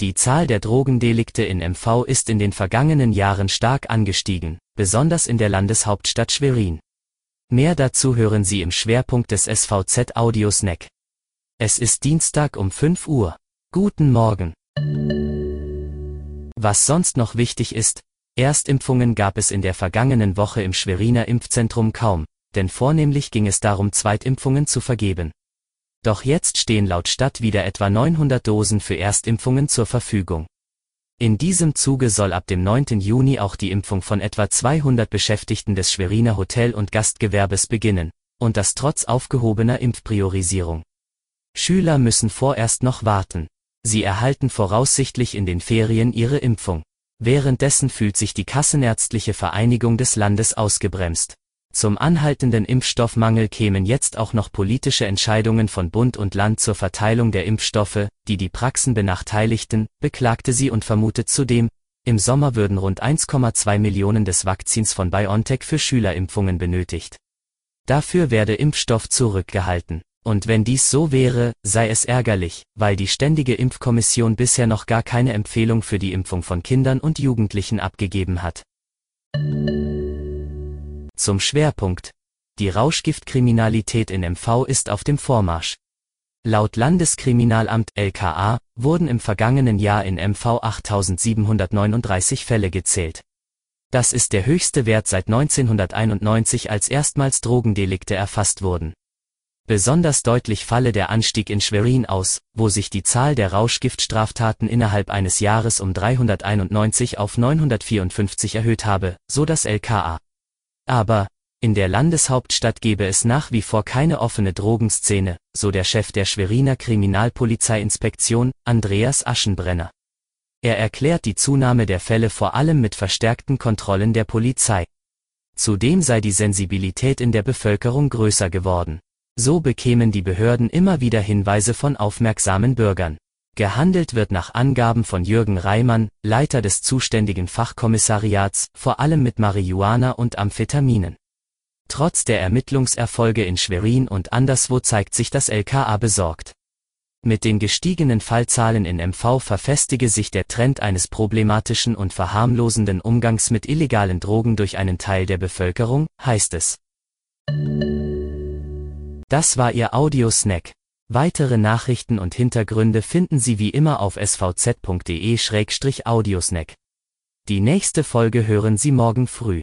Die Zahl der Drogendelikte in MV ist in den vergangenen Jahren stark angestiegen, besonders in der Landeshauptstadt Schwerin. Mehr dazu hören Sie im Schwerpunkt des SVZ Audio Snack. Es ist Dienstag um 5 Uhr. Guten Morgen. Was sonst noch wichtig ist, Erstimpfungen gab es in der vergangenen Woche im Schweriner Impfzentrum kaum, denn vornehmlich ging es darum, Zweitimpfungen zu vergeben. Doch jetzt stehen laut Stadt wieder etwa 900 Dosen für Erstimpfungen zur Verfügung. In diesem Zuge soll ab dem 9. Juni auch die Impfung von etwa 200 Beschäftigten des Schweriner Hotel- und Gastgewerbes beginnen, und das trotz aufgehobener Impfpriorisierung. Schüler müssen vorerst noch warten. Sie erhalten voraussichtlich in den Ferien ihre Impfung. Währenddessen fühlt sich die Kassenärztliche Vereinigung des Landes ausgebremst. Zum anhaltenden Impfstoffmangel kämen jetzt auch noch politische Entscheidungen von Bund und Land zur Verteilung der Impfstoffe, die die Praxen benachteiligten, beklagte sie und vermutet zudem, im Sommer würden rund 1,2 Millionen des Vakzins von BioNTech für Schülerimpfungen benötigt. Dafür werde Impfstoff zurückgehalten. Und wenn dies so wäre, sei es ärgerlich, weil die Ständige Impfkommission bisher noch gar keine Empfehlung für die Impfung von Kindern und Jugendlichen abgegeben hat. Zum Schwerpunkt. Die Rauschgiftkriminalität in MV ist auf dem Vormarsch. Laut Landeskriminalamt LKA wurden im vergangenen Jahr in MV 8739 Fälle gezählt. Das ist der höchste Wert seit 1991, als erstmals Drogendelikte erfasst wurden. Besonders deutlich falle der Anstieg in Schwerin aus, wo sich die Zahl der Rauschgiftstraftaten innerhalb eines Jahres um 391 auf 954 erhöht habe, so das LKA. Aber, in der Landeshauptstadt gebe es nach wie vor keine offene Drogenszene, so der Chef der Schweriner Kriminalpolizeiinspektion, Andreas Aschenbrenner. Er erklärt die Zunahme der Fälle vor allem mit verstärkten Kontrollen der Polizei. Zudem sei die Sensibilität in der Bevölkerung größer geworden. So bekämen die Behörden immer wieder Hinweise von aufmerksamen Bürgern. Gehandelt wird nach Angaben von Jürgen Reimann, Leiter des zuständigen Fachkommissariats, vor allem mit Marihuana und Amphetaminen. Trotz der Ermittlungserfolge in Schwerin und anderswo zeigt sich das LKA besorgt. Mit den gestiegenen Fallzahlen in MV verfestige sich der Trend eines problematischen und verharmlosenden Umgangs mit illegalen Drogen durch einen Teil der Bevölkerung, heißt es. Das war Ihr Audiosnack. Weitere Nachrichten und Hintergründe finden Sie wie immer auf svz.de-audiosnack. Die nächste Folge hören Sie morgen früh.